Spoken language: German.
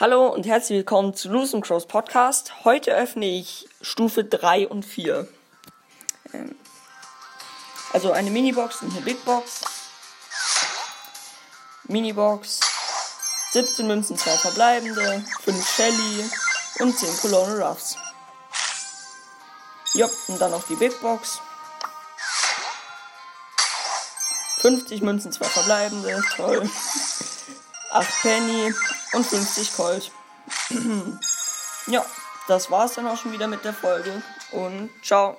Hallo und herzlich willkommen zu Loose Crows Podcast. Heute öffne ich Stufe 3 und 4. Ähm, also eine Minibox und eine Big Box. Minibox, 17 Münzen, 2 verbleibende, 5 Shelly und 10 Colonel Ruffs. Ja, und dann noch die Big Box. 50 Münzen, 2 verbleibende, toll. 8 Penny und 50 Colt. ja, das war's dann auch schon wieder mit der Folge und ciao.